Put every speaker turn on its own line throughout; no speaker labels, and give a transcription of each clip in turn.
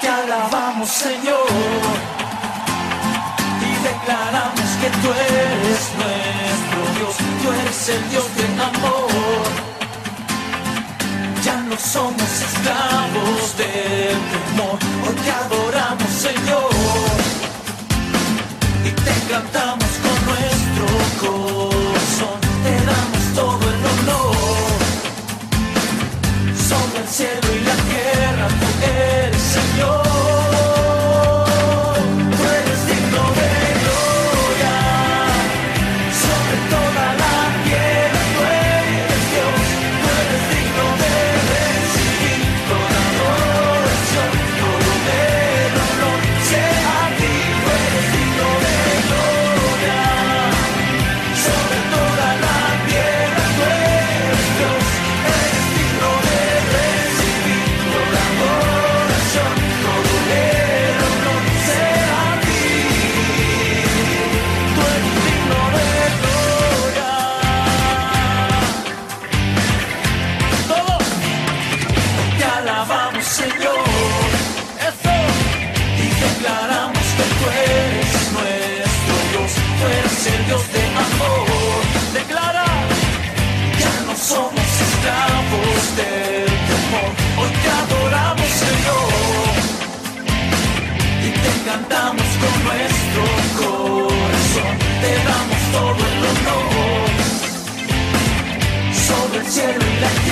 te alabamos Señor. Y declaramos que tú eres nuestro Dios, tú eres el Dios de amor. Ya no somos esclavos del temor, hoy te adoramos Señor. Y te cantamos con nuestro corazón, te damos todo el honor. Sobre el cielo y la tierra, tú eres Señor.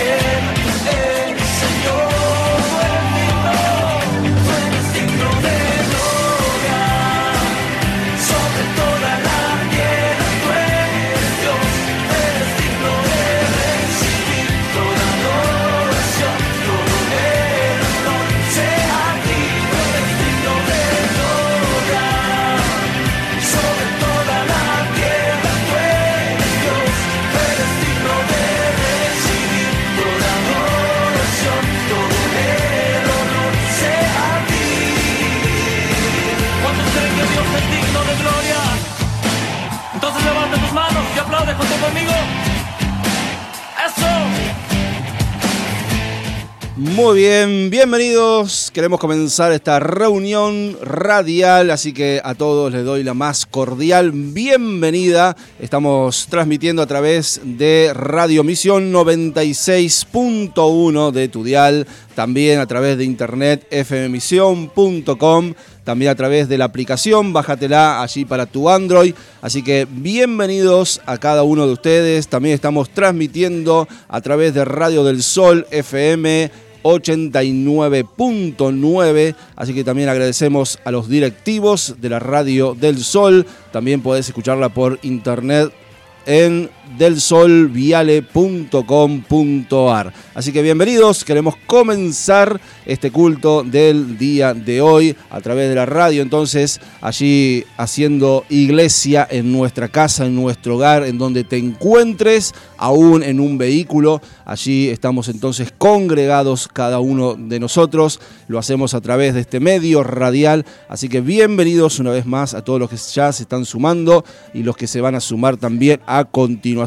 Y
bien, bienvenidos. Queremos comenzar esta reunión radial, así que a todos les doy la más cordial bienvenida. Estamos transmitiendo a través de Radio Misión 96.1 de Tudial, también a través de internet fmmision.com, también a través de la aplicación, bájatela allí para tu Android. Así que bienvenidos a cada uno de ustedes. También estamos transmitiendo a través de Radio del Sol FM 89.9. Así que también agradecemos a los directivos de la Radio del Sol. También podés escucharla por internet en delsolviale.com.ar. Así que bienvenidos, queremos comenzar este culto del día de hoy a través de la radio, entonces allí haciendo iglesia en nuestra casa, en nuestro hogar, en donde te encuentres, aún en un vehículo, allí estamos entonces congregados cada uno de nosotros, lo hacemos a través de este medio radial, así que bienvenidos una vez más a todos los que ya se están sumando y los que se van a sumar también a continuación.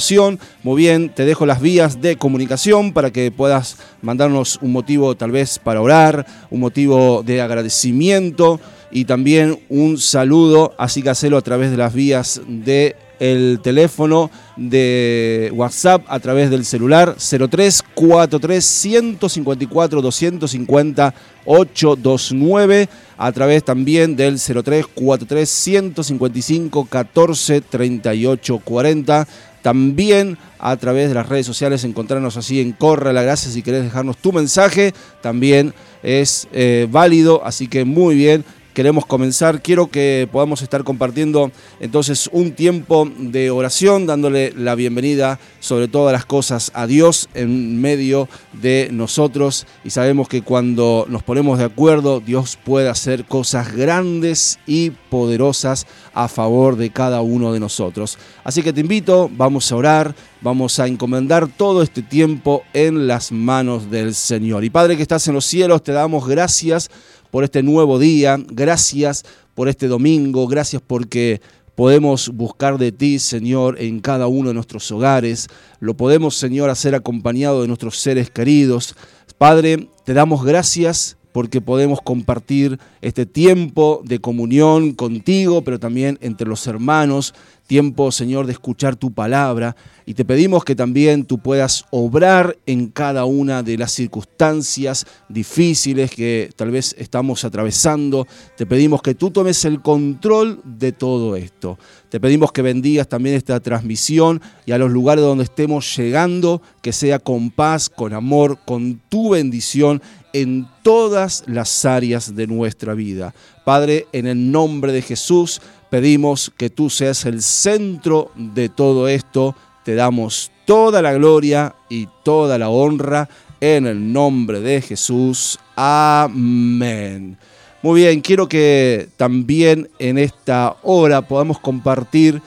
Muy bien, te dejo las vías de comunicación para que puedas mandarnos un motivo tal vez para orar, un motivo de agradecimiento y también un saludo, así que hacelo a través de las vías de el teléfono de WhatsApp a través del celular 0343 154 250 829 a través también del 0343 155 14 38 40 también a través de las redes sociales encontrarnos así en Corre la Gracia si querés dejarnos tu mensaje también es eh, válido así que muy bien queremos comenzar. Quiero que podamos estar compartiendo entonces un tiempo de oración, dándole la bienvenida sobre todas las cosas a Dios en medio de nosotros. Y sabemos que cuando nos ponemos de acuerdo, Dios puede hacer cosas grandes y poderosas a favor de cada uno de nosotros. Así que te invito, vamos a orar, vamos a encomendar todo este tiempo en las manos del Señor. Y Padre que estás en los cielos, te damos gracias por este nuevo día, gracias por este domingo, gracias porque podemos buscar de ti, Señor, en cada uno de nuestros hogares, lo podemos, Señor, hacer acompañado de nuestros seres queridos. Padre, te damos gracias porque podemos compartir este tiempo de comunión contigo, pero también entre los hermanos, tiempo, Señor, de escuchar tu palabra. Y te pedimos que también tú puedas obrar en cada una de las circunstancias difíciles que tal vez estamos atravesando. Te pedimos que tú tomes el control de todo esto. Te pedimos que bendigas también esta transmisión y a los lugares donde estemos llegando, que sea con paz, con amor, con tu bendición en todas las áreas de nuestra vida. Padre, en el nombre de Jesús, pedimos que tú seas el centro de todo esto. Te damos toda la gloria y toda la honra en el nombre de Jesús. Amén. Muy bien, quiero que también en esta hora podamos compartir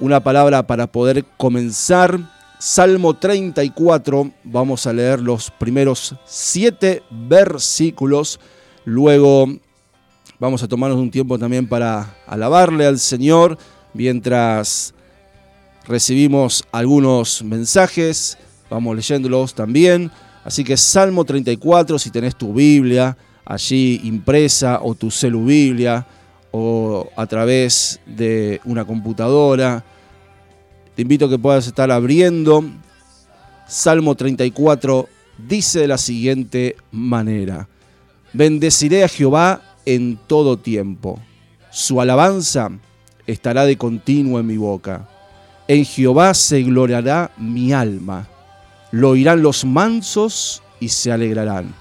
una palabra para poder comenzar Salmo 34, vamos a leer los primeros siete versículos, luego vamos a tomarnos un tiempo también para alabarle al Señor mientras recibimos algunos mensajes, vamos leyéndolos también. Así que Salmo 34, si tenés tu Biblia allí impresa o tu celu Biblia o a través de una computadora, te invito a que puedas estar abriendo. Salmo 34 dice de la siguiente manera, bendeciré a Jehová en todo tiempo, su alabanza estará de continuo en mi boca. En Jehová se gloriará mi alma, lo oirán los mansos y se alegrarán.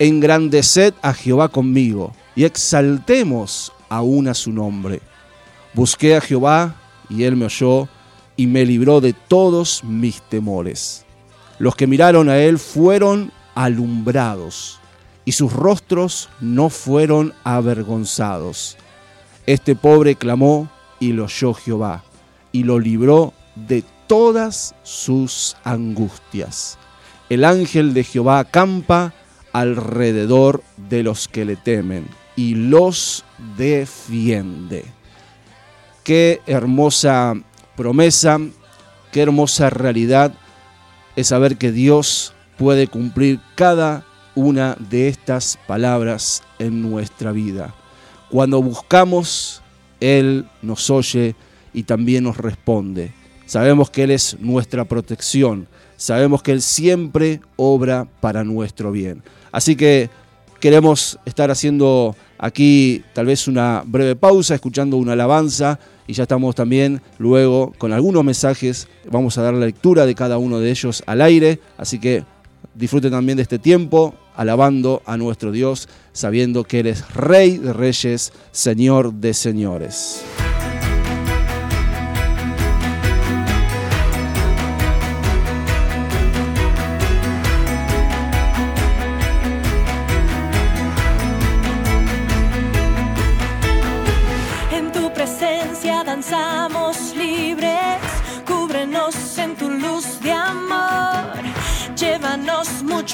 Engrandeced a Jehová conmigo y exaltemos aún a su nombre. Busqué a Jehová y él me oyó y me libró de todos mis temores. Los que miraron a él fueron alumbrados, y sus rostros no fueron avergonzados. Este pobre clamó y lo oyó Jehová, y lo libró de todas sus angustias. El ángel de Jehová acampa alrededor de los que le temen y los defiende. Qué hermosa promesa, qué hermosa realidad es saber que Dios puede cumplir cada una de estas palabras en nuestra vida. Cuando buscamos, Él nos oye y también nos responde. Sabemos que Él es nuestra protección. Sabemos que Él siempre obra para nuestro bien. Así que queremos estar haciendo aquí tal vez una breve pausa, escuchando una alabanza y ya estamos también luego con algunos mensajes. Vamos a dar la lectura de cada uno de ellos al aire, así que disfruten también de este tiempo alabando a nuestro Dios, sabiendo que Él es Rey de Reyes, Señor de Señores.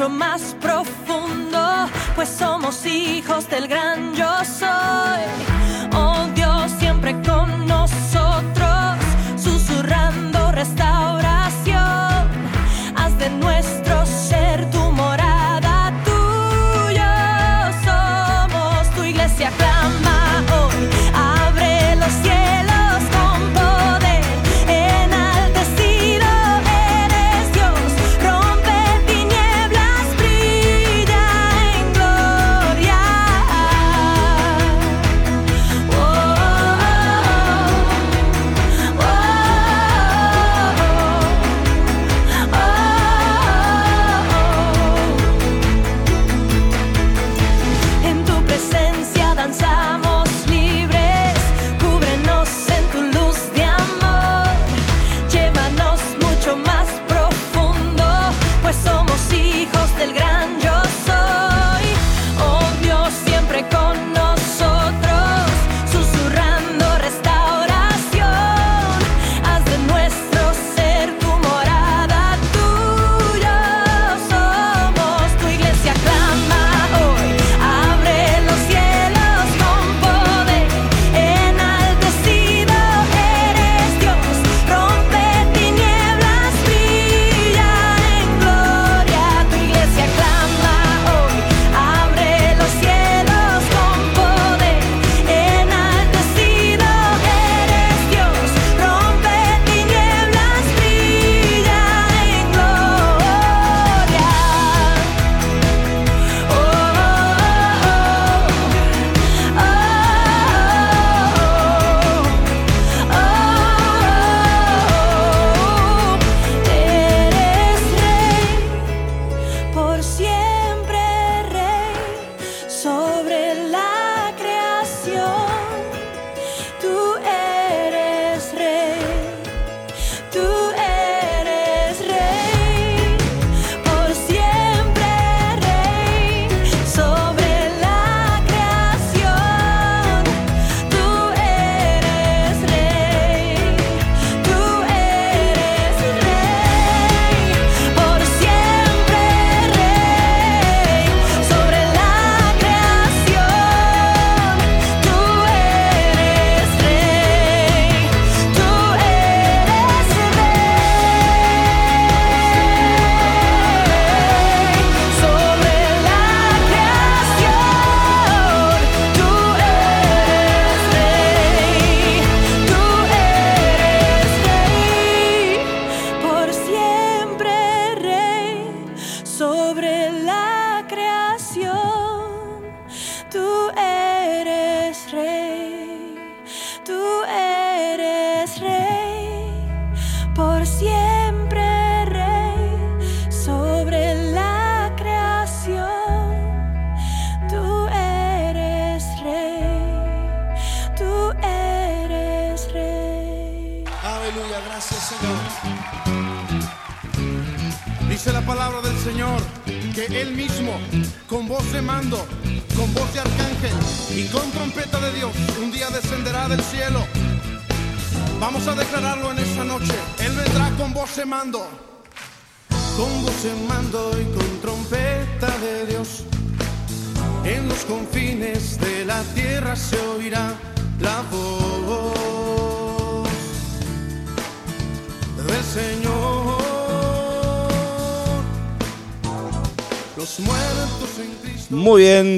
Más profundo, pues somos hijos del gran yo soy. Oh Dios, siempre con nosotros, susurrando restauración.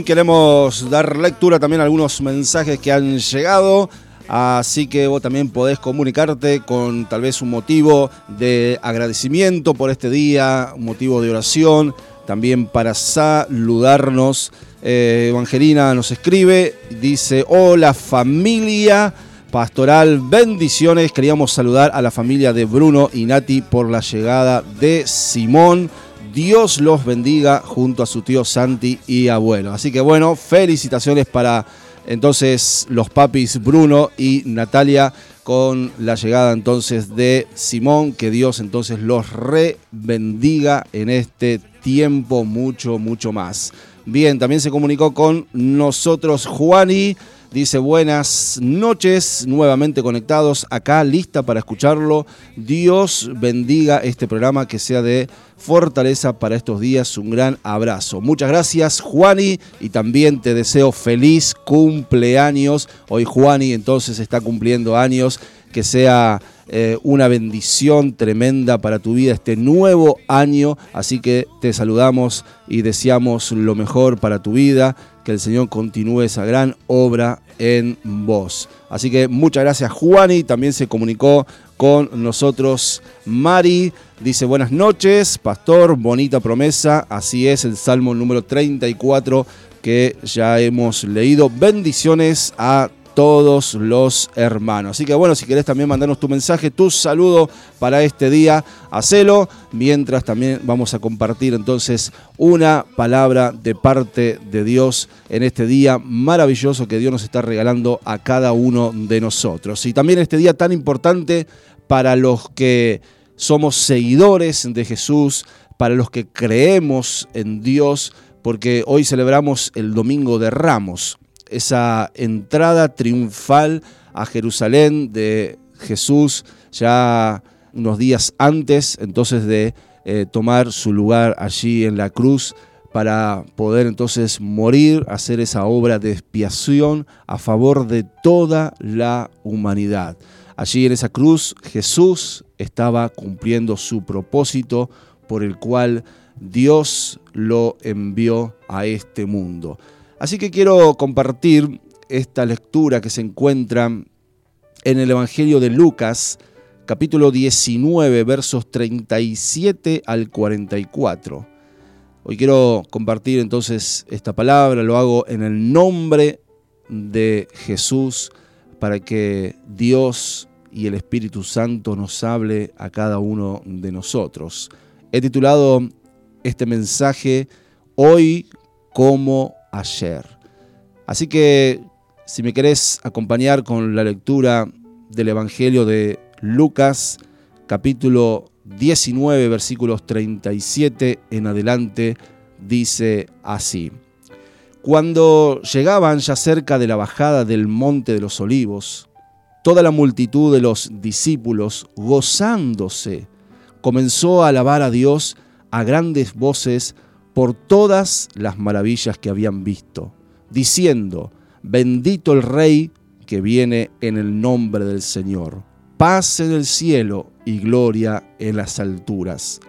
Queremos dar lectura también a algunos mensajes que han llegado. Así que vos también podés comunicarte con tal vez un motivo de agradecimiento por este día, un motivo de oración, también para saludarnos. Eh, Evangelina nos escribe, dice, hola familia pastoral, bendiciones. Queríamos saludar a la familia de Bruno y Nati por la llegada de Simón. Dios los bendiga junto a su tío Santi y abuelo. Así que bueno, felicitaciones para entonces los papis Bruno y Natalia con la llegada entonces de Simón. Que Dios entonces los re bendiga en este tiempo mucho, mucho más. Bien, también se comunicó con nosotros Juani. Dice buenas noches, nuevamente conectados acá, lista para escucharlo. Dios bendiga este programa, que sea de fortaleza para estos días. Un gran abrazo. Muchas gracias, Juani, y también te deseo feliz cumpleaños. Hoy Juani entonces está cumpliendo años. Que sea eh, una bendición tremenda para tu vida este nuevo año. Así que te saludamos y deseamos lo mejor para tu vida. Que el Señor continúe esa gran obra en vos. Así que muchas gracias Juani. También se comunicó con nosotros Mari. Dice buenas noches, pastor, bonita promesa. Así es, el Salmo número 34 que ya hemos leído. Bendiciones a todos los hermanos. Así que bueno, si querés también mandarnos tu mensaje, tu saludo para este día, hacelo. Mientras también vamos a compartir entonces una palabra de parte de Dios en este día maravilloso que Dios nos está regalando a cada uno de nosotros. Y también este día tan importante para los que somos seguidores de Jesús, para los que creemos en Dios, porque hoy celebramos el Domingo de Ramos esa entrada triunfal a Jerusalén de Jesús ya unos días antes entonces de eh, tomar su lugar allí en la cruz para poder entonces morir, hacer esa obra de expiación a favor de toda la humanidad. Allí en esa cruz Jesús estaba cumpliendo su propósito por el cual Dios lo envió a este mundo. Así que quiero compartir esta lectura que se encuentra en el Evangelio de Lucas, capítulo 19, versos 37 al 44. Hoy quiero compartir entonces esta palabra, lo hago en el nombre de Jesús para que Dios y el Espíritu Santo nos hable a cada uno de nosotros. He titulado este mensaje Hoy como ayer. Así que si me querés acompañar con la lectura del Evangelio de Lucas, capítulo 19, versículos 37 en adelante, dice así. Cuando llegaban ya cerca de la bajada del monte de los olivos, toda la multitud de los discípulos, gozándose, comenzó a alabar a Dios a grandes voces por todas las maravillas que habían visto, diciendo, bendito el Rey que viene en el nombre del Señor, paz en el cielo y gloria en las alturas.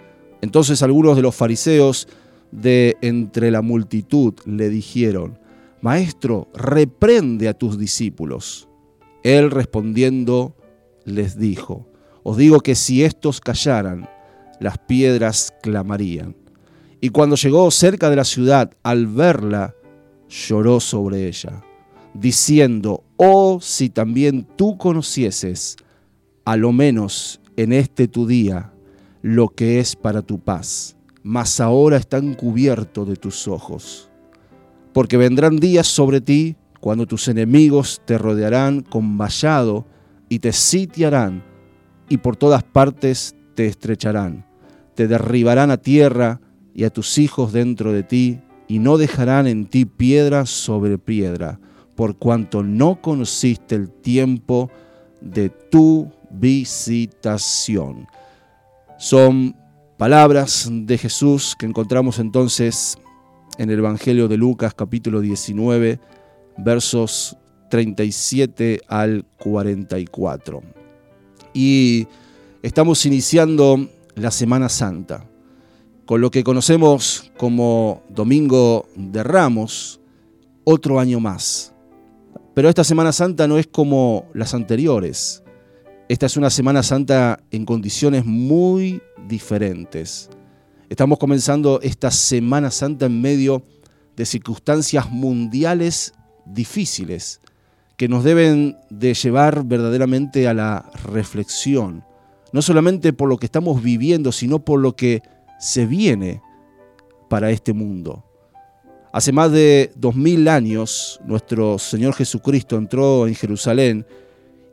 Entonces algunos de los fariseos de entre la multitud le dijeron, Maestro, reprende a tus discípulos. Él respondiendo les dijo, Os digo que si estos callaran, las piedras clamarían. Y cuando llegó cerca de la ciudad, al verla, lloró sobre ella, diciendo, Oh, si también tú conocieses, a lo menos en este tu día, lo que es para tu paz, mas ahora está encubierto de tus ojos. Porque vendrán días sobre ti cuando tus enemigos te rodearán con vallado y te sitiarán y por todas partes te estrecharán, te derribarán a tierra y a tus hijos dentro de ti y no dejarán en ti piedra sobre piedra, por cuanto no conociste el tiempo de tu visitación. Son palabras de Jesús que encontramos entonces en el Evangelio de Lucas capítulo 19, versos 37 al 44. Y estamos iniciando la Semana Santa, con lo que conocemos como Domingo de Ramos, otro año más. Pero esta Semana Santa no es como las anteriores. Esta es una Semana Santa en condiciones muy diferentes. Estamos comenzando esta Semana Santa en medio de circunstancias mundiales difíciles que nos deben de llevar verdaderamente a la reflexión, no solamente por lo que estamos viviendo, sino por lo que se viene para este mundo. Hace más de dos mil años nuestro Señor Jesucristo entró en Jerusalén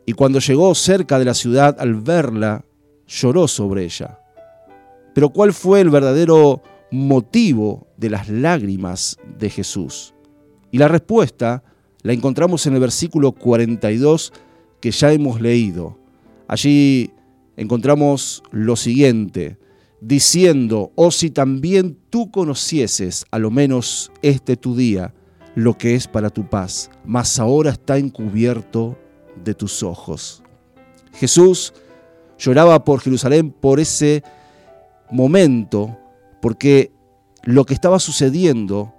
y cuando llegó cerca de la ciudad al verla, lloró sobre ella. Pero ¿cuál fue el verdadero motivo de las lágrimas de Jesús? Y la respuesta la encontramos en el versículo 42 que ya hemos leído. Allí encontramos lo siguiente, diciendo, oh si también tú conocieses a lo menos este tu día, lo que es para tu paz, mas ahora está encubierto de tus ojos. Jesús lloraba por Jerusalén por ese momento, porque lo que estaba sucediendo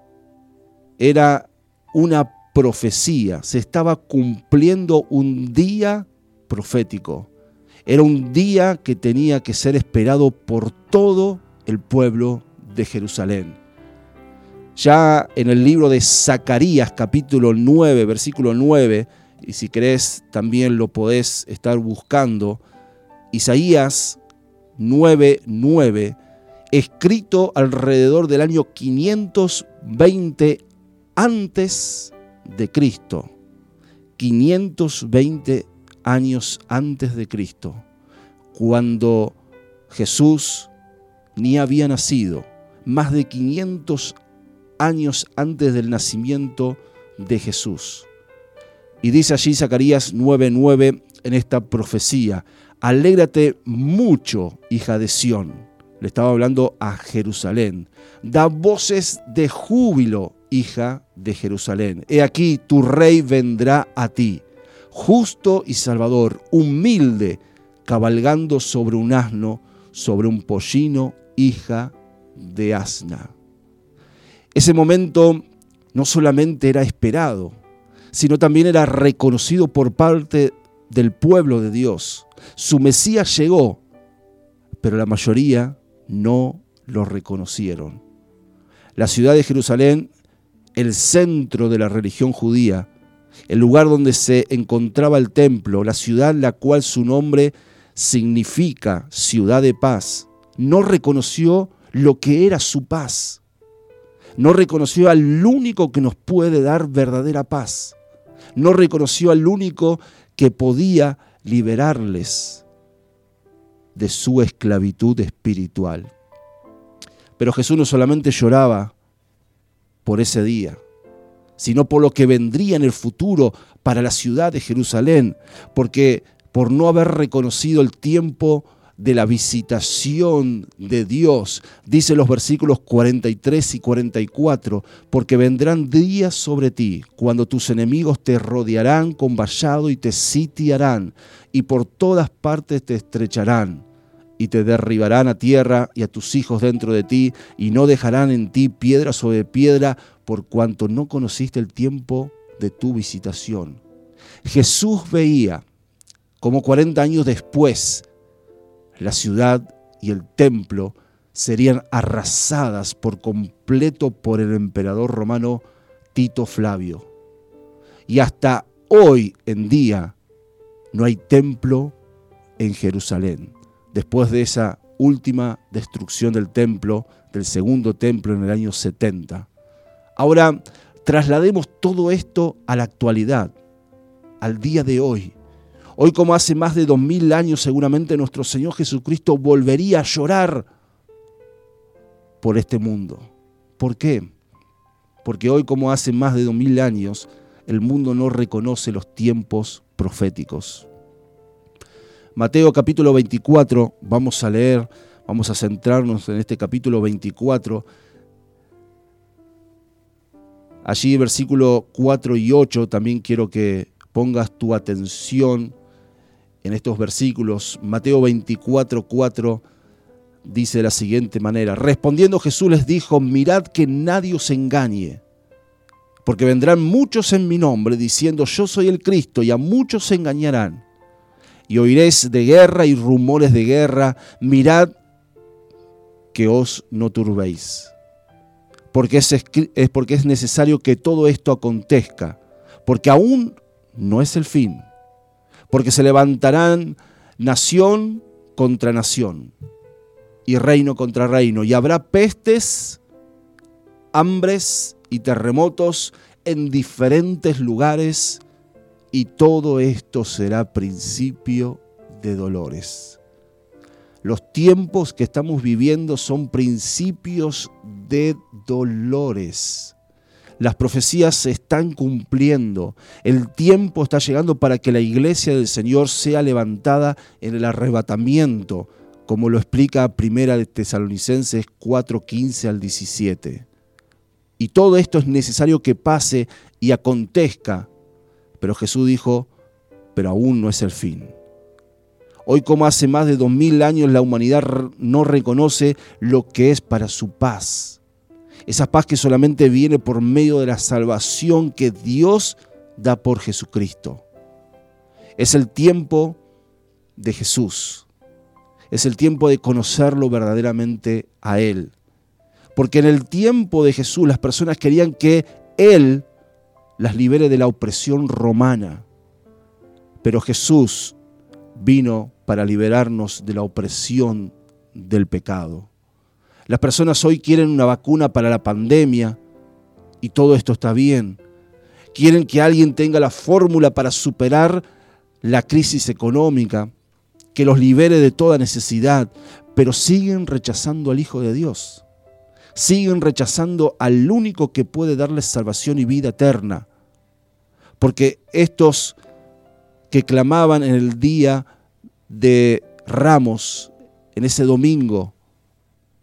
era una profecía, se estaba cumpliendo un día profético. Era un día que tenía que ser esperado por todo el pueblo de Jerusalén. Ya en el libro de Zacarías capítulo 9, versículo 9, y si querés también lo podés estar buscando, Isaías 9, 9, escrito alrededor del año 520 antes de Cristo, 520 años antes de Cristo, cuando Jesús ni había nacido, más de 500 años antes del nacimiento de Jesús. Y dice allí Zacarías 9:9 en esta profecía, alégrate mucho, hija de Sión. Le estaba hablando a Jerusalén. Da voces de júbilo, hija de Jerusalén. He aquí, tu rey vendrá a ti, justo y salvador, humilde, cabalgando sobre un asno, sobre un pollino, hija de asna. Ese momento no solamente era esperado, sino también era reconocido por parte del pueblo de Dios. Su Mesías llegó, pero la mayoría no lo reconocieron. La ciudad de Jerusalén, el centro de la religión judía, el lugar donde se encontraba el templo, la ciudad la cual su nombre significa ciudad de paz, no reconoció lo que era su paz. No reconoció al único que nos puede dar verdadera paz. No reconoció al único que podía liberarles de su esclavitud espiritual. Pero Jesús no solamente lloraba por ese día, sino por lo que vendría en el futuro para la ciudad de Jerusalén, porque por no haber reconocido el tiempo de la visitación de Dios, dice los versículos 43 y 44, porque vendrán días sobre ti cuando tus enemigos te rodearán con vallado y te sitiarán, y por todas partes te estrecharán, y te derribarán a tierra y a tus hijos dentro de ti, y no dejarán en ti piedra sobre piedra, por cuanto no conociste el tiempo de tu visitación. Jesús veía como 40 años después, la ciudad y el templo serían arrasadas por completo por el emperador romano Tito Flavio. Y hasta hoy en día no hay templo en Jerusalén. Después de esa última destrucción del templo, del segundo templo en el año 70. Ahora, traslademos todo esto a la actualidad, al día de hoy. Hoy como hace más de dos mil años seguramente nuestro Señor Jesucristo volvería a llorar por este mundo. ¿Por qué? Porque hoy como hace más de dos mil años el mundo no reconoce los tiempos proféticos. Mateo capítulo 24, vamos a leer, vamos a centrarnos en este capítulo 24. Allí versículo 4 y 8 también quiero que pongas tu atención en estos versículos. Mateo 24, 4 dice de la siguiente manera, respondiendo Jesús les dijo, mirad que nadie os engañe, porque vendrán muchos en mi nombre diciendo, yo soy el Cristo, y a muchos se engañarán. Y oiréis de guerra y rumores de guerra, mirad que os no turbéis, porque es, es porque es necesario que todo esto acontezca, porque aún no es el fin porque se levantarán nación contra nación y reino contra reino, y habrá pestes, hambres y terremotos en diferentes lugares, y todo esto será principio de dolores. Los tiempos que estamos viviendo son principios de dolores. Las profecías se están cumpliendo. El tiempo está llegando para que la iglesia del Señor sea levantada en el arrebatamiento, como lo explica Primera de Tesalonicenses 4:15 al 17. Y todo esto es necesario que pase y acontezca. Pero Jesús dijo, pero aún no es el fin. Hoy como hace más de dos mil años la humanidad no reconoce lo que es para su paz esa paz que solamente viene por medio de la salvación que Dios da por Jesucristo. Es el tiempo de Jesús. Es el tiempo de conocerlo verdaderamente a Él. Porque en el tiempo de Jesús las personas querían que Él las libere de la opresión romana. Pero Jesús vino para liberarnos de la opresión del pecado. Las personas hoy quieren una vacuna para la pandemia y todo esto está bien. Quieren que alguien tenga la fórmula para superar la crisis económica, que los libere de toda necesidad, pero siguen rechazando al Hijo de Dios. Siguen rechazando al único que puede darles salvación y vida eterna. Porque estos que clamaban en el día de Ramos, en ese domingo,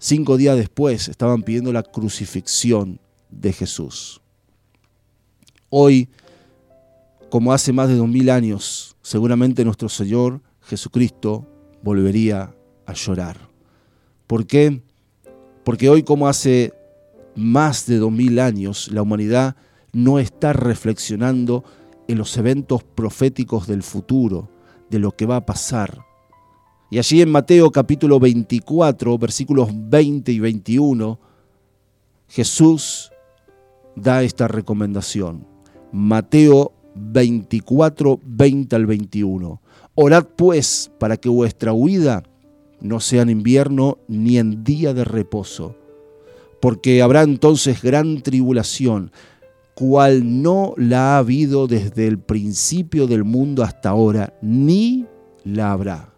Cinco días después estaban pidiendo la crucifixión de Jesús. Hoy, como hace más de dos mil años, seguramente nuestro Señor Jesucristo volvería a llorar. ¿Por qué? Porque hoy, como hace más de dos mil años, la humanidad no está reflexionando en los eventos proféticos del futuro, de lo que va a pasar. Y allí en Mateo capítulo 24, versículos 20 y 21, Jesús da esta recomendación. Mateo 24, 20 al 21. Orad pues para que vuestra huida no sea en invierno ni en día de reposo, porque habrá entonces gran tribulación, cual no la ha habido desde el principio del mundo hasta ahora, ni la habrá.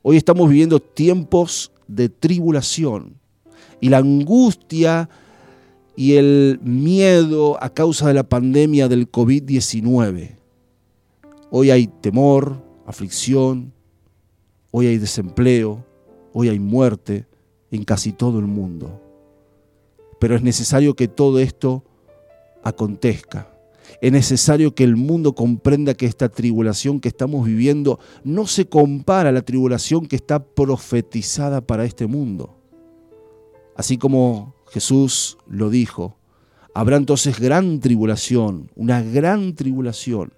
Hoy estamos viviendo tiempos de tribulación y la angustia y el miedo a causa de la pandemia del COVID-19. Hoy hay temor, aflicción, hoy hay desempleo, hoy hay muerte en casi todo el mundo. Pero es necesario que todo esto acontezca. Es necesario que el mundo comprenda que esta tribulación que estamos viviendo no se compara a la tribulación que está profetizada para este mundo. Así como Jesús lo dijo, habrá entonces gran tribulación, una gran tribulación,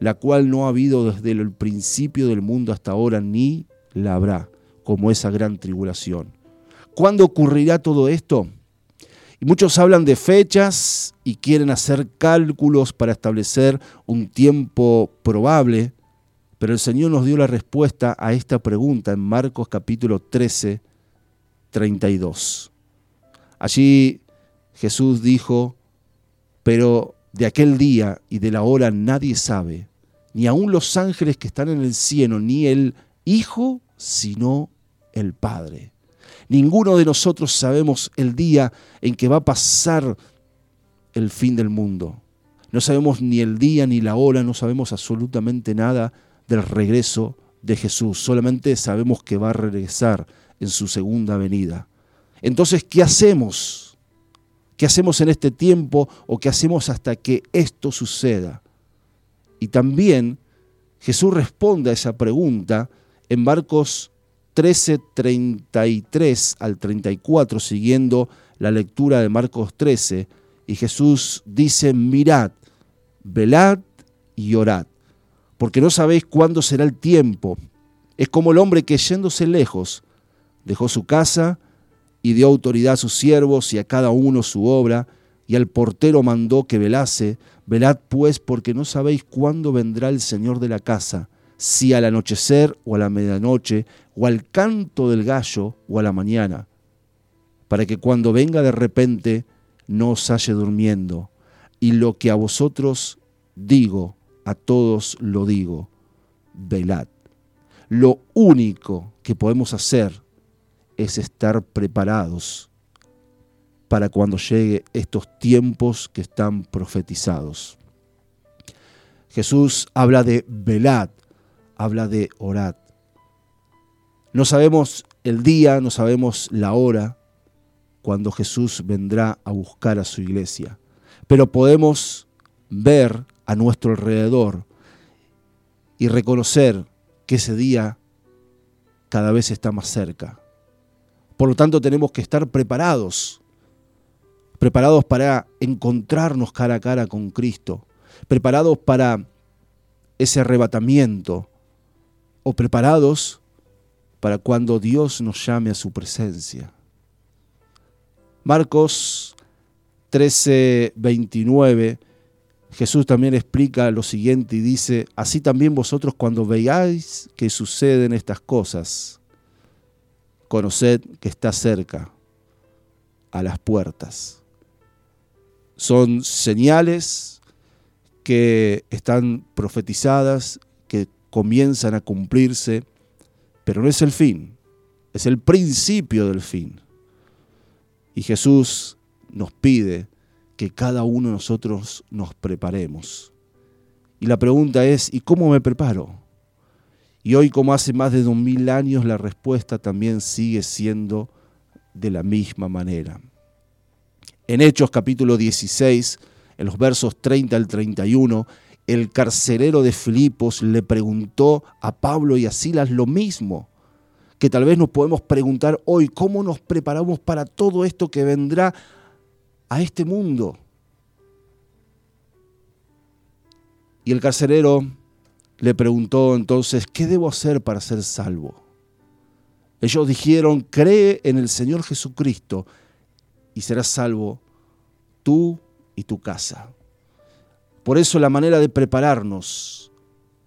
la cual no ha habido desde el principio del mundo hasta ahora, ni la habrá, como esa gran tribulación. ¿Cuándo ocurrirá todo esto? Y muchos hablan de fechas y quieren hacer cálculos para establecer un tiempo probable, pero el Señor nos dio la respuesta a esta pregunta en Marcos capítulo 13, 32. Allí Jesús dijo, pero de aquel día y de la hora nadie sabe, ni aun los ángeles que están en el cielo, ni el Hijo, sino el Padre. Ninguno de nosotros sabemos el día en que va a pasar el fin del mundo. No sabemos ni el día ni la hora, no sabemos absolutamente nada del regreso de Jesús. Solamente sabemos que va a regresar en su segunda venida. Entonces, ¿qué hacemos? ¿Qué hacemos en este tiempo o qué hacemos hasta que esto suceda? Y también Jesús responde a esa pregunta en Marcos 13, 33 al 34, siguiendo la lectura de Marcos 13, y Jesús dice, mirad, velad y orad, porque no sabéis cuándo será el tiempo. Es como el hombre que yéndose lejos, dejó su casa y dio autoridad a sus siervos y a cada uno su obra, y al portero mandó que velase, velad pues porque no sabéis cuándo vendrá el Señor de la casa, si al anochecer o a la medianoche, o al canto del gallo o a la mañana, para que cuando venga de repente no os halle durmiendo. Y lo que a vosotros digo, a todos lo digo, velad. Lo único que podemos hacer es estar preparados para cuando llegue estos tiempos que están profetizados. Jesús habla de velad, habla de orad. No sabemos el día, no sabemos la hora cuando Jesús vendrá a buscar a su iglesia, pero podemos ver a nuestro alrededor y reconocer que ese día cada vez está más cerca. Por lo tanto, tenemos que estar preparados, preparados para encontrarnos cara a cara con Cristo, preparados para ese arrebatamiento o preparados para cuando Dios nos llame a su presencia. Marcos 13, 29, Jesús también explica lo siguiente y dice, así también vosotros cuando veáis que suceden estas cosas, conoced que está cerca, a las puertas. Son señales que están profetizadas, comienzan a cumplirse, pero no es el fin, es el principio del fin. Y Jesús nos pide que cada uno de nosotros nos preparemos. Y la pregunta es, ¿y cómo me preparo? Y hoy, como hace más de dos mil años, la respuesta también sigue siendo de la misma manera. En Hechos capítulo 16, en los versos 30 al 31, el carcelero de Filipos le preguntó a Pablo y a Silas lo mismo, que tal vez nos podemos preguntar hoy, ¿cómo nos preparamos para todo esto que vendrá a este mundo? Y el carcelero le preguntó entonces, ¿qué debo hacer para ser salvo? Ellos dijeron, cree en el Señor Jesucristo y serás salvo tú y tu casa. Por eso la manera de prepararnos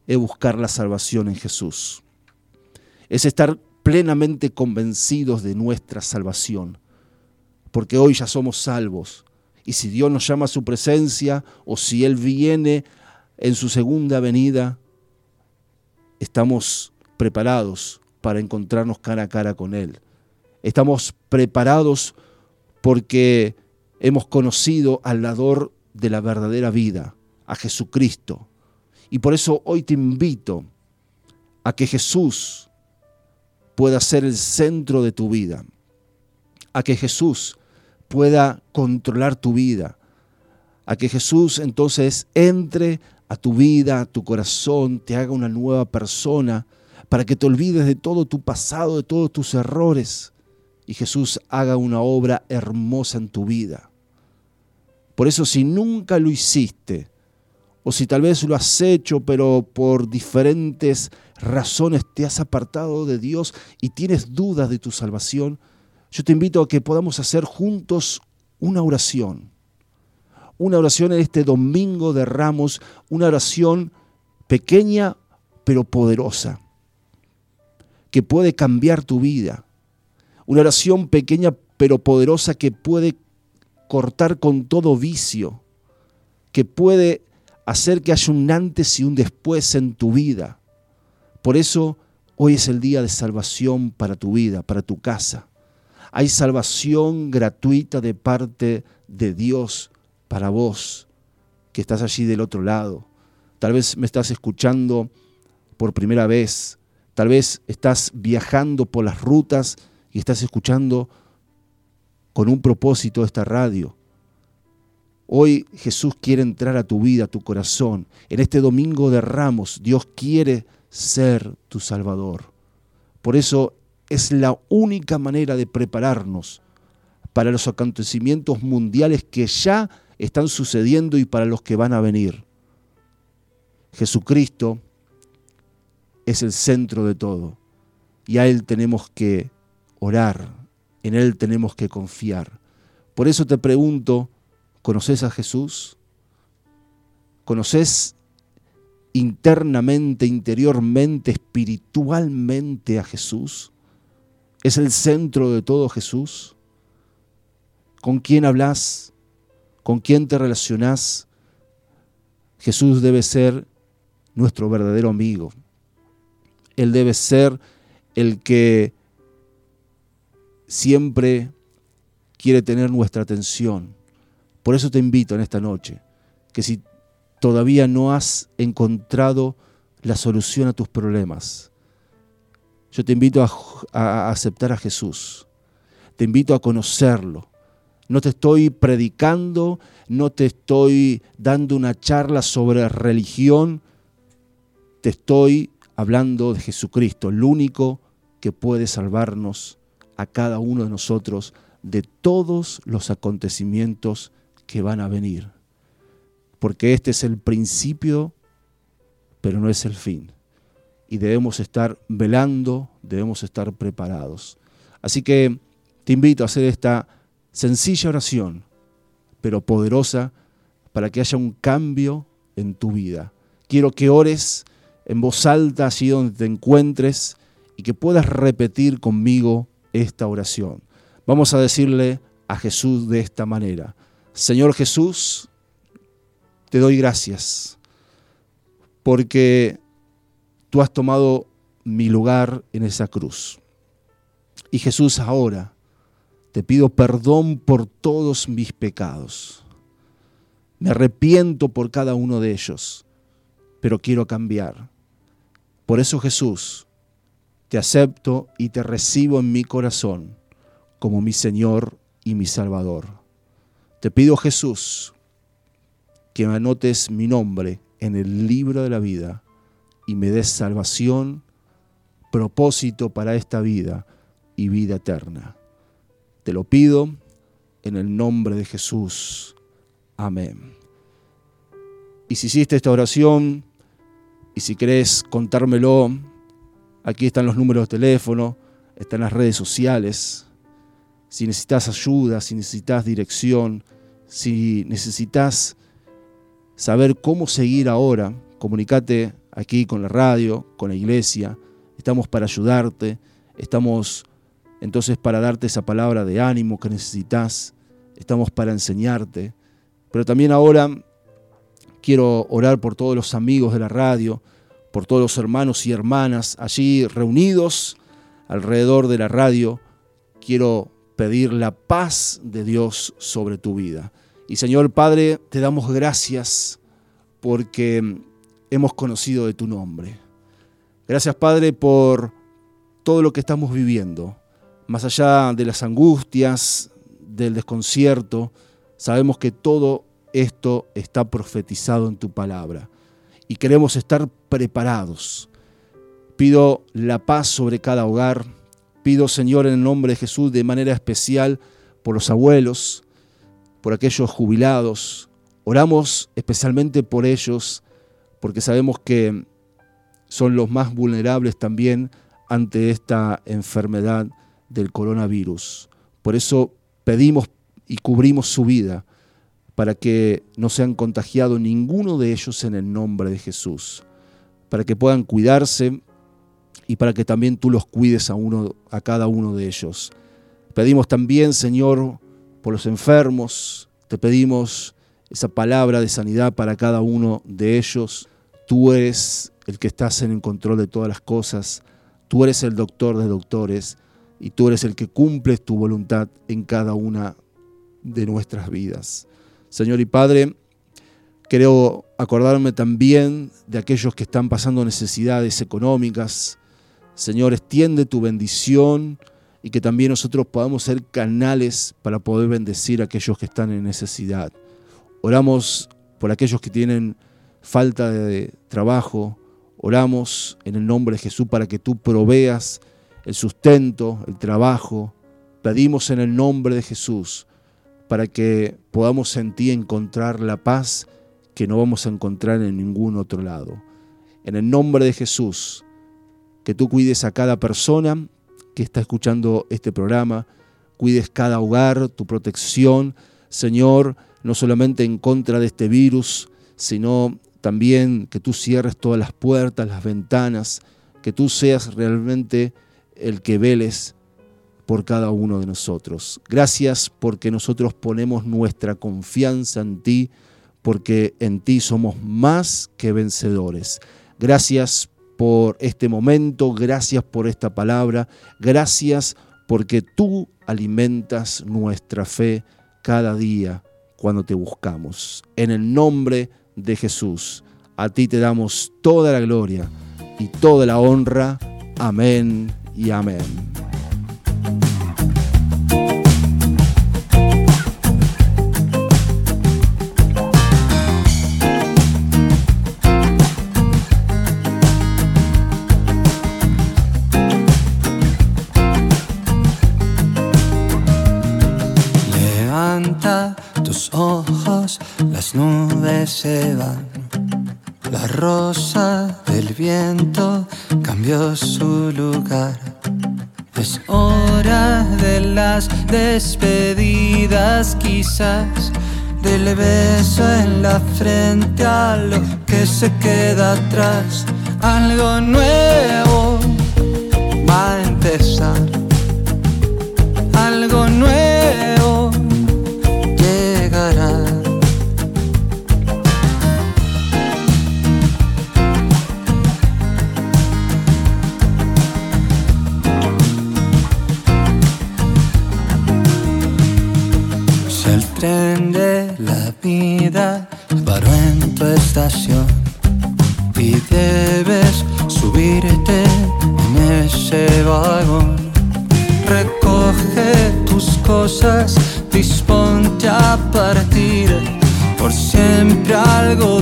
es buscar la salvación en Jesús. Es estar plenamente convencidos de nuestra salvación. porque hoy ya somos salvos. Y si Dios nos llama a su presencia o si Él viene en su segunda venida, estamos preparados para encontrarnos cara a cara con Él. Estamos preparados porque hemos conocido al dador de la verdadera vida, a Jesucristo. Y por eso hoy te invito a que Jesús pueda ser el centro de tu vida, a que Jesús pueda controlar tu vida, a que Jesús entonces entre a tu vida, a tu corazón, te haga una nueva persona, para que te olvides de todo tu pasado, de todos tus errores, y Jesús haga una obra hermosa en tu vida. Por eso si nunca lo hiciste, o si tal vez lo has hecho, pero por diferentes razones te has apartado de Dios y tienes dudas de tu salvación, yo te invito a que podamos hacer juntos una oración. Una oración en este domingo de ramos, una oración pequeña pero poderosa, que puede cambiar tu vida. Una oración pequeña pero poderosa que puede cortar con todo vicio, que puede hacer que haya un antes y un después en tu vida. Por eso hoy es el día de salvación para tu vida, para tu casa. Hay salvación gratuita de parte de Dios para vos, que estás allí del otro lado. Tal vez me estás escuchando por primera vez. Tal vez estás viajando por las rutas y estás escuchando con un propósito esta radio. Hoy Jesús quiere entrar a tu vida, a tu corazón. En este domingo de ramos, Dios quiere ser tu Salvador. Por eso es la única manera de prepararnos para los acontecimientos mundiales que ya están sucediendo y para los que van a venir. Jesucristo es el centro de todo y a Él tenemos que orar, en Él tenemos que confiar. Por eso te pregunto, ¿conoces a Jesús? ¿Conoces internamente, interiormente, espiritualmente a Jesús? ¿Es el centro de todo Jesús? ¿Con quién hablas? ¿Con quién te relacionás? Jesús debe ser nuestro verdadero amigo. Él debe ser el que siempre quiere tener nuestra atención. Por eso te invito en esta noche, que si todavía no has encontrado la solución a tus problemas, yo te invito a, a, aceptar a Jesús. Te invito a conocerlo. No te estoy predicando, no te estoy dando una charla sobre religión. Te estoy hablando de Jesucristo, el único que puede salvarnos a cada uno de nosotros de todos los acontecimientos que van a venir. Porque este es el principio, pero no es el fin y debemos estar velando, debemos estar preparados. Así que te invito a hacer esta sencilla oración, pero poderosa, para que haya un cambio en tu vida. Quiero que ores en voz alta allí donde te encuentres y que puedas repetir conmigo esta oración. Vamos a decirle a Jesús de esta manera. Señor Jesús, te doy gracias porque tú has tomado mi lugar en esa cruz. Y Jesús, ahora te pido perdón por todos mis pecados. Me arrepiento por cada uno de ellos, pero quiero cambiar. Por eso Jesús, te acepto y te recibo en mi corazón como mi Señor y mi Salvador. Te pido Jesús que anotes mi nombre en el libro de la vida y me des salvación, propósito para esta vida y vida eterna. Te lo pido en el nombre de Jesús. Amén. Y si hiciste esta oración y si querés contármelo, aquí están los números de teléfono, están las redes sociales. Si necesitas ayuda, si necesitas dirección, si necesitas saber cómo seguir ahora, comunícate aquí con la radio, con la iglesia. Estamos para ayudarte, estamos entonces para darte esa palabra de ánimo que necesitas, estamos para enseñarte. Pero también ahora quiero orar por todos los amigos de la radio, por todos los hermanos y hermanas allí reunidos alrededor de la radio. Quiero pedir la paz de Dios sobre tu vida. Y Señor Padre, te damos gracias porque hemos conocido de tu nombre. Gracias Padre por todo lo que estamos viviendo. Más allá de las angustias, del desconcierto, sabemos que todo esto está profetizado en tu palabra y queremos estar preparados. Pido la paz sobre cada hogar. Señor, en el nombre de Jesús, de manera especial por los abuelos, por aquellos jubilados. Oramos especialmente por ellos, porque sabemos que son los más vulnerables también ante esta enfermedad del coronavirus. Por eso pedimos y cubrimos su vida para que no sean contagiados ninguno de ellos en el nombre de Jesús, para que puedan cuidarse y para que también tú los cuides a, uno, a cada uno de ellos. Pedimos también, Señor, por los enfermos, te pedimos esa palabra de sanidad para cada uno de ellos. Tú eres el que estás en el control de todas las cosas, tú eres el doctor de doctores y tú eres el que cumples tu voluntad en cada una de nuestras vidas. Señor y Padre, quiero acordarme también de aquellos que están pasando necesidades económicas. Señor, extiende tu bendición y que también nosotros podamos ser canales para poder bendecir a aquellos que están en necesidad. Oramos por aquellos que tienen falta de trabajo. Oramos en el nombre de Jesús para que tú proveas el sustento, el trabajo. Pedimos en el nombre de Jesús para que podamos en ti encontrar la paz que no vamos a encontrar en ningún otro lado. En el nombre de Jesús, que tú cuides a cada persona que está escuchando este programa, cuides cada hogar, tu protección, Señor, no solamente en contra de este virus, sino también que tú cierres todas las puertas, las ventanas, que tú seas realmente el que veles por cada uno de nosotros. Gracias porque nosotros ponemos nuestra confianza en ti, porque en ti somos más que vencedores. Gracias por este momento, gracias por esta palabra, gracias porque tú alimentas nuestra fe cada día cuando te buscamos. En el nombre de Jesús, a ti te damos toda la gloria y toda la honra. Amén y amén.
Las nubes se van. La rosa del viento cambió su lugar. Es hora de las despedidas, quizás del beso en la frente a lo que se queda atrás. Algo nuevo va a empezar. Y debes subirte en ese vagón, recoge tus cosas, disponte a partir. Por siempre algo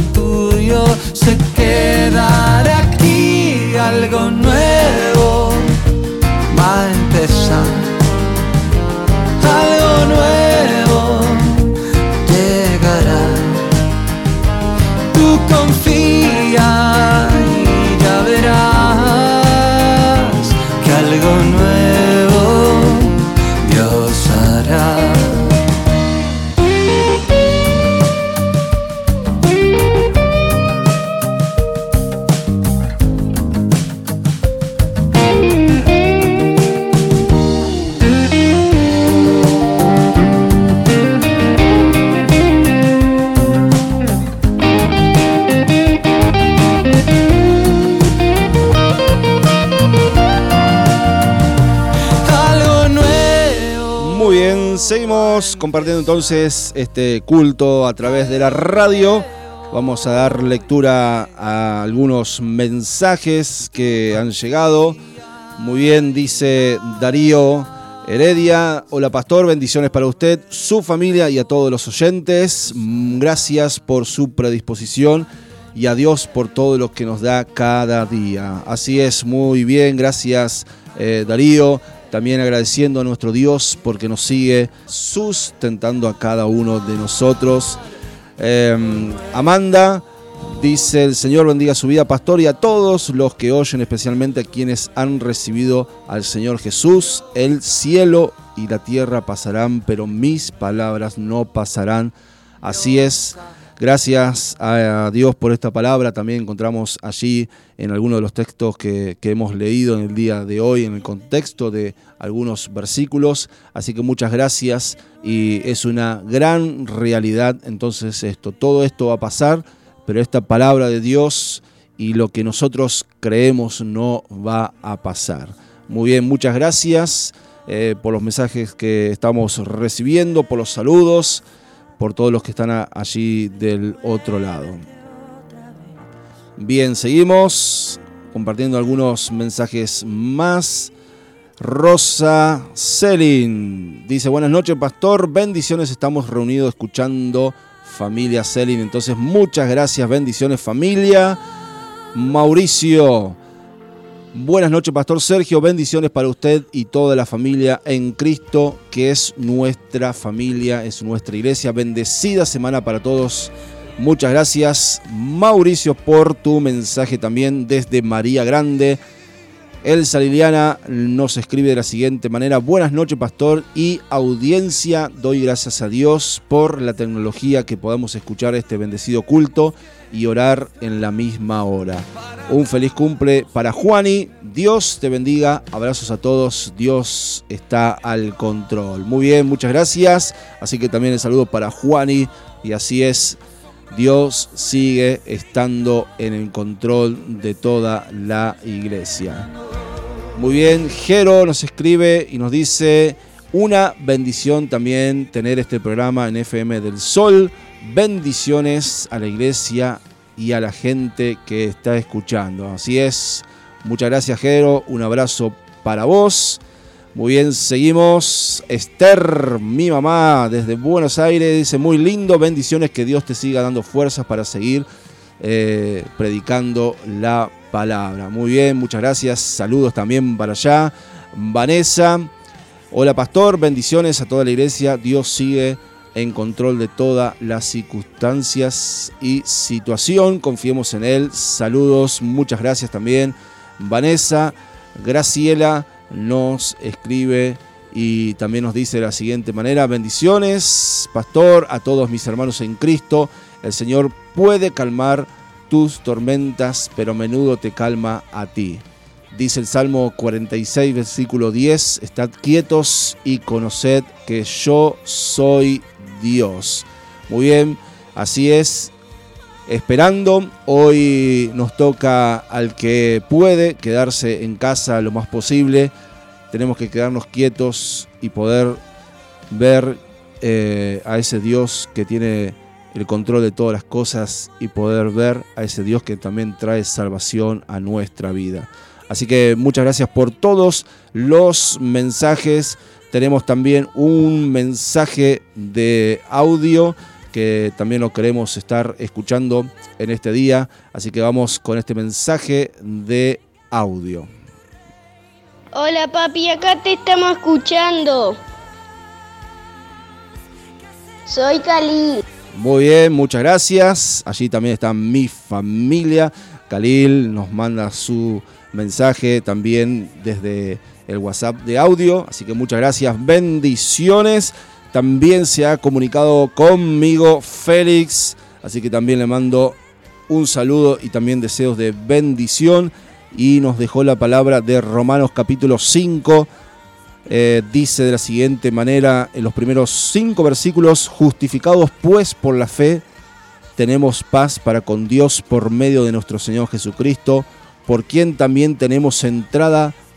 compartiendo entonces este culto a través de la radio. Vamos a dar lectura a algunos mensajes que han llegado. Muy bien, dice Darío Heredia. Hola pastor, bendiciones para usted, su familia y a todos los oyentes. Gracias por su predisposición y a Dios por todo lo que nos da cada día. Así es, muy bien, gracias eh, Darío. También agradeciendo a nuestro Dios porque nos sigue sustentando a cada uno de nosotros. Eh, Amanda dice, el Señor bendiga su vida, pastor, y a todos los que oyen, especialmente a quienes han recibido al Señor Jesús. El cielo y la tierra pasarán, pero mis palabras no pasarán. Así es. Gracias a Dios por esta palabra. También encontramos allí en algunos de los textos que, hemos leído en el día de hoy, en el contexto de algunos versículos. Así que muchas gracias y es una gran realidad. Entonces esto, todo esto va a pasar, pero esta palabra de Dios y lo que nosotros creemos no va a pasar. Muy bien, muchas gracias eh, por los mensajes que estamos recibiendo, por los saludos por todos los que están allí del otro lado. Bien, seguimos compartiendo algunos mensajes más. Rosa Selin dice, buenas noches pastor, bendiciones, estamos reunidos escuchando familia Selin, entonces muchas gracias, bendiciones familia. Mauricio, Buenas noches, Pastor Sergio. Bendiciones para usted y toda la familia en Cristo, que es nuestra familia, es nuestra iglesia. Bendecida semana para todos. Muchas gracias, Mauricio, por tu mensaje también desde María Grande. Elsa Liliana nos escribe de la siguiente manera. Buenas noches, pastor y audiencia. Doy gracias a Dios por la tecnología que podamos escuchar este bendecido culto y orar en la misma hora. Un feliz cumple para Juani. Dios te bendiga. Abrazos a todos. Dios está al control. Muy bien, muchas gracias. Así que también el saludo para Juani. Y así es. Dios sigue estando en el control de toda la iglesia. Muy bien, Jero nos escribe y nos dice, una bendición también tener este programa en FM del Sol. Bendiciones a la iglesia y a la gente que está escuchando. Así es, muchas gracias Jero, un abrazo para vos. Muy bien, seguimos. Esther, mi mamá, desde Buenos Aires, dice, muy lindo, bendiciones, que Dios te siga dando fuerzas para seguir eh, predicando la palabra. Muy bien, muchas gracias. Saludos también para allá. Vanessa, hola pastor, bendiciones a toda la iglesia. Dios sigue en control de todas las circunstancias y situación. Confiemos en Él. Saludos, muchas gracias también. Vanessa, Graciela nos escribe y también nos dice de la siguiente manera, bendiciones, pastor, a todos mis hermanos en Cristo. El Señor puede calmar tus tormentas, pero a menudo te calma a ti. Dice el Salmo 46, versículo 10, estad quietos y conoced que yo soy Dios. Muy bien, así es. Esperando, hoy nos toca al que puede quedarse en casa lo más posible. Tenemos que quedarnos quietos y poder ver eh, a ese Dios que tiene el control de todas las cosas y poder ver a ese Dios que también trae salvación a nuestra vida. Así que muchas gracias por todos los mensajes. Tenemos también un mensaje de audio que también lo queremos estar escuchando en este día. Así que vamos con este mensaje de audio.
Hola papi, acá te estamos escuchando. Soy Khalil.
Muy bien, muchas gracias. Allí también está mi familia. Khalil nos manda su mensaje también desde el WhatsApp de audio. Así que muchas gracias, bendiciones. También se ha comunicado conmigo Félix. Así que también le mando un saludo y también deseos de bendición. Y nos dejó la palabra de Romanos capítulo 5. Eh, dice de la siguiente manera en los primeros cinco versículos, justificados pues por la fe, tenemos paz para con Dios por medio de nuestro Señor Jesucristo, por quien también tenemos entrada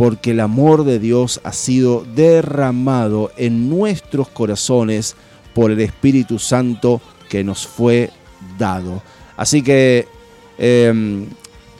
porque el amor de Dios ha sido derramado en nuestros corazones por el Espíritu Santo que nos fue dado. Así que eh,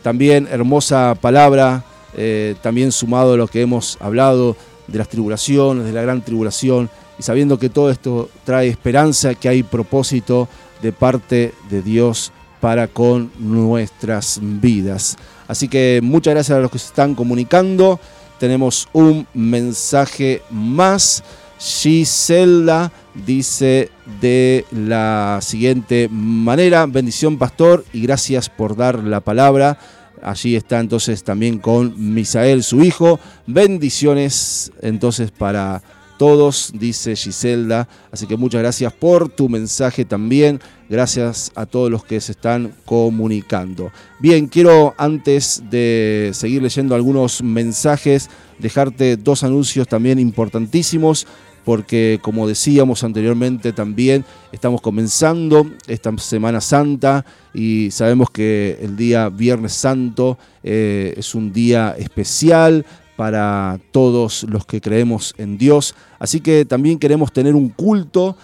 también hermosa palabra, eh, también sumado a lo que hemos hablado de las tribulaciones, de la gran tribulación, y sabiendo que todo esto trae esperanza, que hay propósito de parte de Dios para con nuestras vidas. Así que muchas gracias a los que se están comunicando. Tenemos un mensaje más. Giselda dice de la siguiente manera, bendición pastor y gracias por dar la palabra. Allí está entonces también con Misael, su hijo. Bendiciones entonces para todos, dice Giselda. Así que muchas gracias por tu mensaje también. Gracias a todos los que se están comunicando. Bien, quiero antes de seguir leyendo algunos mensajes, dejarte dos anuncios también importantísimos porque como decíamos anteriormente también estamos comenzando esta Semana Santa y sabemos que el día Viernes Santo eh, es un día especial para todos los que creemos en Dios. Así que también queremos tener un culto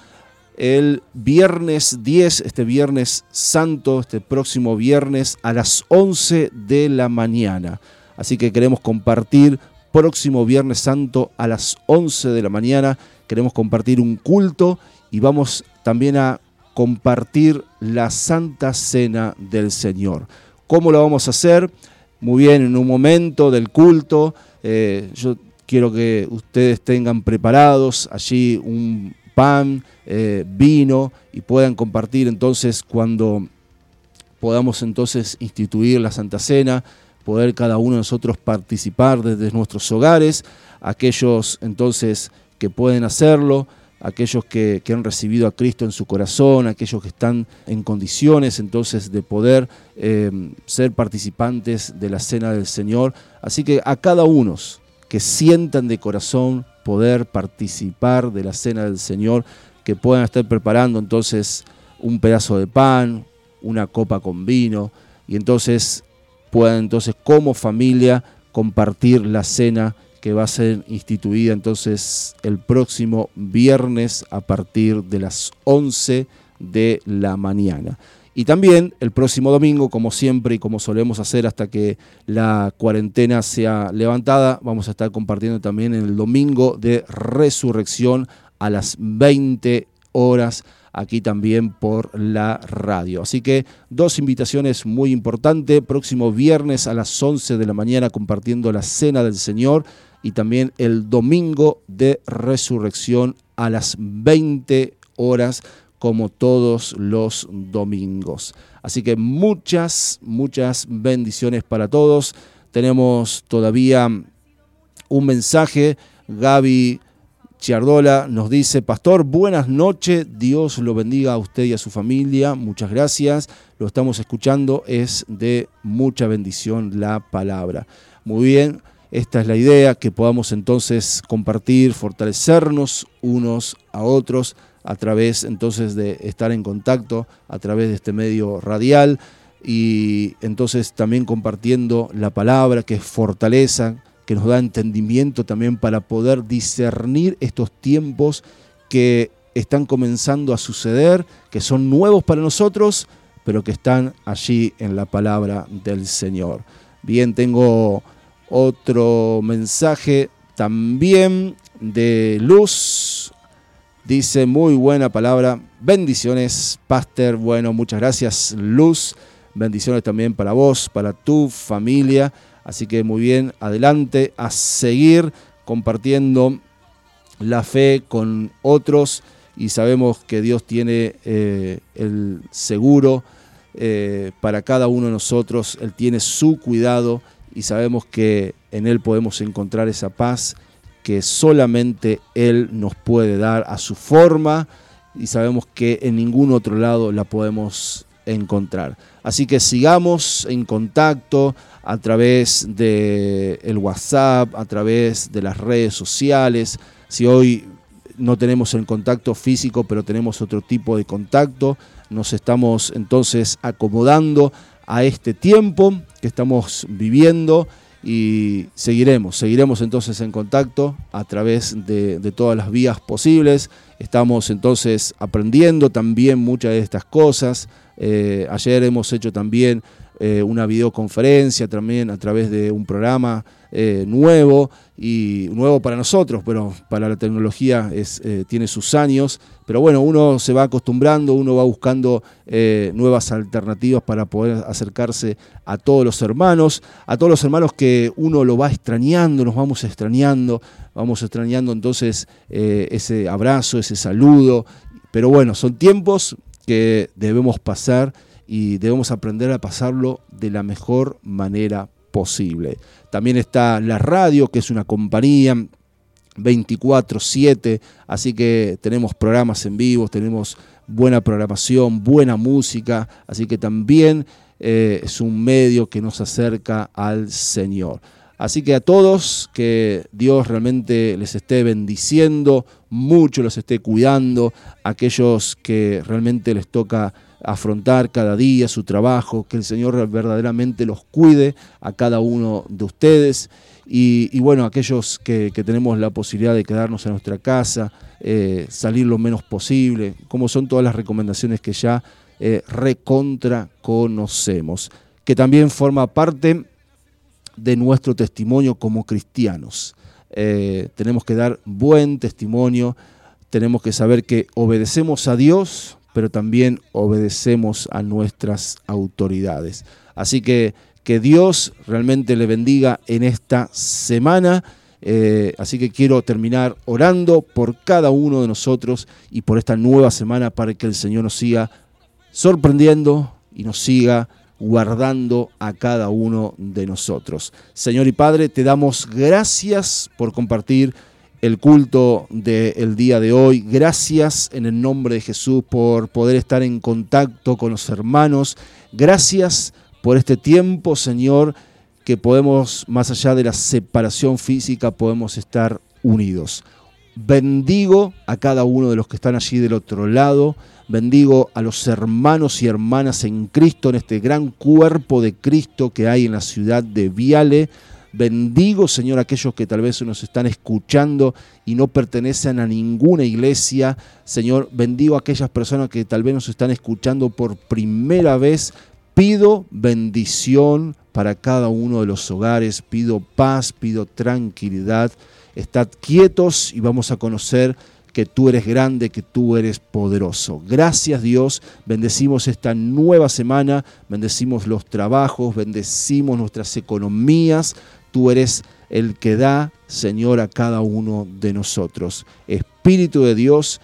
el viernes 10, este viernes santo, este próximo viernes a las 11 de la mañana. Así que queremos compartir próximo Viernes Santo a las 11 de la mañana. Queremos compartir un culto y vamos también a compartir la Santa Cena del Señor. ¿Cómo lo vamos a hacer? Muy bien, en un momento del culto, eh, yo quiero que ustedes tengan preparados allí un pan, eh, vino y puedan compartir entonces cuando podamos entonces instituir la Santa Cena poder cada uno de nosotros participar desde nuestros hogares, aquellos entonces que pueden hacerlo, aquellos que, que, han recibido a Cristo en su corazón, aquellos que están en condiciones entonces de poder eh, ser participantes de la cena del Señor. Así que a cada uno que sientan de corazón poder participar de la cena del Señor, que puedan estar preparando entonces un pedazo de pan, una copa con vino, y entonces puedan entonces como familia compartir la cena que va a ser instituida entonces el próximo viernes a partir de las 11 de la mañana. Y también el próximo domingo, como siempre y como solemos hacer hasta que la cuarentena sea levantada, vamos a estar compartiendo también el domingo de resurrección a las 20 horas aquí también por la radio. Así que dos invitaciones muy importantes. Próximo viernes a las 11 de la mañana compartiendo la cena del Señor y también el domingo de resurrección a las 20 horas como todos los domingos. Así que muchas, muchas bendiciones para todos. Tenemos todavía un mensaje. Gaby Chiardola nos dice, Pastor, buenas noches, Dios lo bendiga a usted y a su familia, muchas gracias, lo estamos escuchando, es de mucha bendición la palabra. Muy bien, esta es la idea, que podamos entonces compartir, fortalecernos unos a otros a través entonces de estar en contacto, a través de este medio radial y entonces también compartiendo la palabra que es fortaleza, que nos da entendimiento también para poder discernir estos tiempos que están comenzando a suceder, que son nuevos para nosotros, pero que están allí en la palabra del Señor. Bien, tengo otro mensaje también de Luz. Dice muy buena palabra. Bendiciones, Pastor. Bueno, muchas gracias, Luz. Bendiciones también para vos, para tu familia. Así que muy bien, adelante a seguir compartiendo la fe con otros y sabemos que Dios tiene eh, el seguro eh, para cada uno de nosotros, Él tiene su cuidado y sabemos que en Él podemos encontrar esa paz que solamente Él nos puede dar a su forma y sabemos que en ningún otro lado la podemos encontrar. Así que sigamos en contacto a través de el WhatsApp, a través de las redes sociales. Si hoy no tenemos el contacto físico, pero tenemos otro tipo de contacto, nos estamos entonces acomodando a este tiempo estamos viviendo y seguiremos, seguiremos entonces en contacto a través de, todas las vías posibles. Estamos entonces aprendiendo también muchas de estas cosas. Eh, ayer hemos hecho también eh, una videoconferencia también a través de un programa eh, nuevo y nuevo para nosotros, pero para la tecnología es, tiene sus años. Pero bueno, uno se va acostumbrando, uno va buscando eh, nuevas alternativas para poder acercarse a todos los hermanos, a todos los hermanos que uno lo va extrañando, nos vamos extrañando, vamos extrañando entonces eh, ese abrazo, ese saludo. Pero bueno, son tiempos que debemos pasar y debemos aprender a pasarlo de la mejor manera posible. También está la radio, que es una compañía 24/7, así que tenemos programas en vivo, tenemos buena programación, buena música, así que también eh, es un medio que nos acerca al Señor. Así que a todos que Dios realmente les esté bendiciendo, mucho los esté cuidando, aquellos que realmente les toca afrontar cada día su trabajo, que el Señor verdaderamente los cuide a cada uno de ustedes. Y, bueno, aquellos que, que, tenemos la posibilidad de quedarnos en nuestra casa, eh, salir lo menos posible, como son todas las recomendaciones que ya eh, recontra conocemos, que también forma parte de nuestro testimonio como cristianos. Eh, tenemos que dar buen testimonio, tenemos que saber que obedecemos a Dios, pero también obedecemos a nuestras autoridades. Así que que Dios realmente le bendiga en esta semana. Eh, así que quiero terminar orando por cada uno de nosotros y por esta nueva semana para que el Señor nos siga sorprendiendo y nos siga guardando a cada uno de nosotros. Señor y Padre, te damos gracias por compartir el culto del día de hoy. Gracias en el nombre de Jesús por poder estar en contacto con los hermanos. Gracias por este tiempo, Señor, que podemos, más allá de la separación física, podemos estar unidos. Bendigo a cada uno de los que están allí del otro lado. Bendigo a los hermanos y hermanas en Cristo, en este gran cuerpo de Cristo que hay en la ciudad de Viale. Bendigo, Señor, a aquellos que tal vez nos están escuchando y no pertenecen a ninguna iglesia. Señor, bendigo a aquellas personas que tal vez nos están escuchando por primera vez. Pido bendición para cada uno de los hogares, pido paz, pido tranquilidad. Estad quietos y vamos a conocer que tú eres grande, que tú eres poderoso. Gracias Dios, bendecimos esta nueva semana, bendecimos los trabajos, bendecimos nuestras economías. Tú eres el que da, Señor, a cada uno de nosotros. Espíritu de Dios,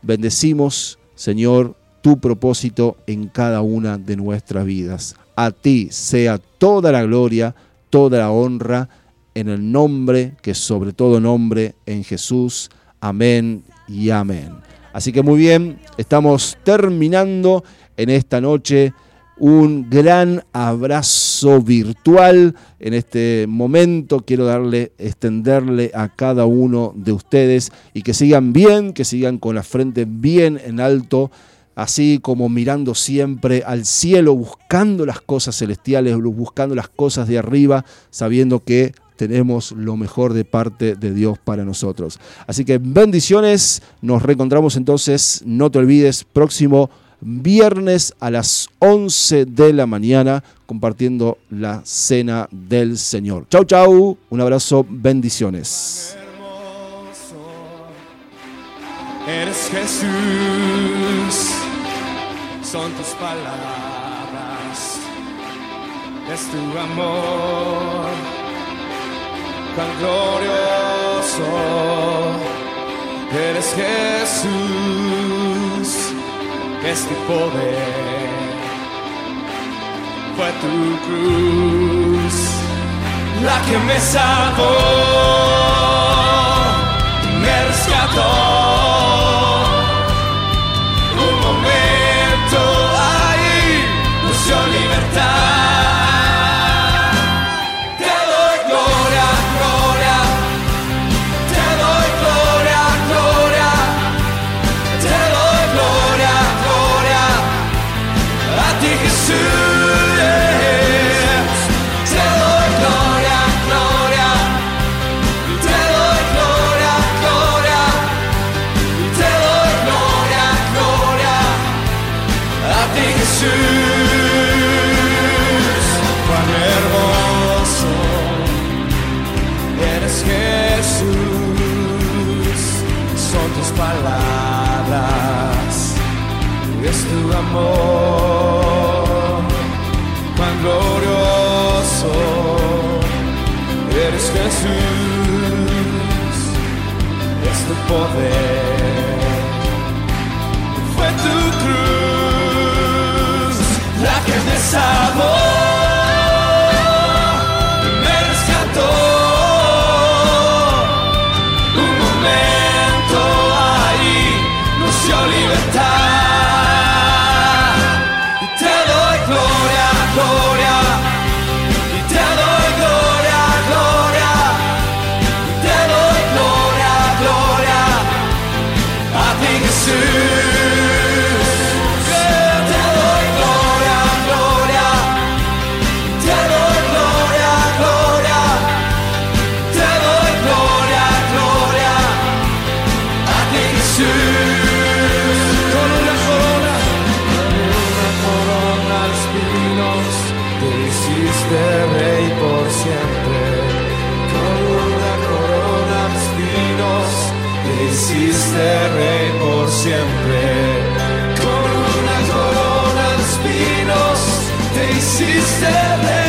bendecimos, Señor, tu propósito en cada una de nuestras vidas. A ti sea toda la gloria, toda la honra, en el nombre que sobre todo nombre, en Jesús. Amén y amén. Así que muy bien, estamos terminando en esta noche un gran abrazo virtual en este momento. Quiero darle, extenderle a cada uno de ustedes y que sigan bien, que sigan con la frente bien en alto así como mirando siempre al cielo, buscando las cosas celestiales, buscando las cosas de arriba, sabiendo que tenemos lo mejor de parte de Dios para nosotros. Así que bendiciones, nos reencontramos entonces, no te olvides, próximo viernes a las 11 de la mañana compartiendo la cena del Señor. Chau, chau, un abrazo, bendiciones.
Eres Jesús, son tus palabras, es tu amor. Tan glorioso. Eres Jesús, es tu poder, fue tu cruz la que me salvó, me rescató
side hiciste rey por siempre. Con una corona de espinos te hiciste rey.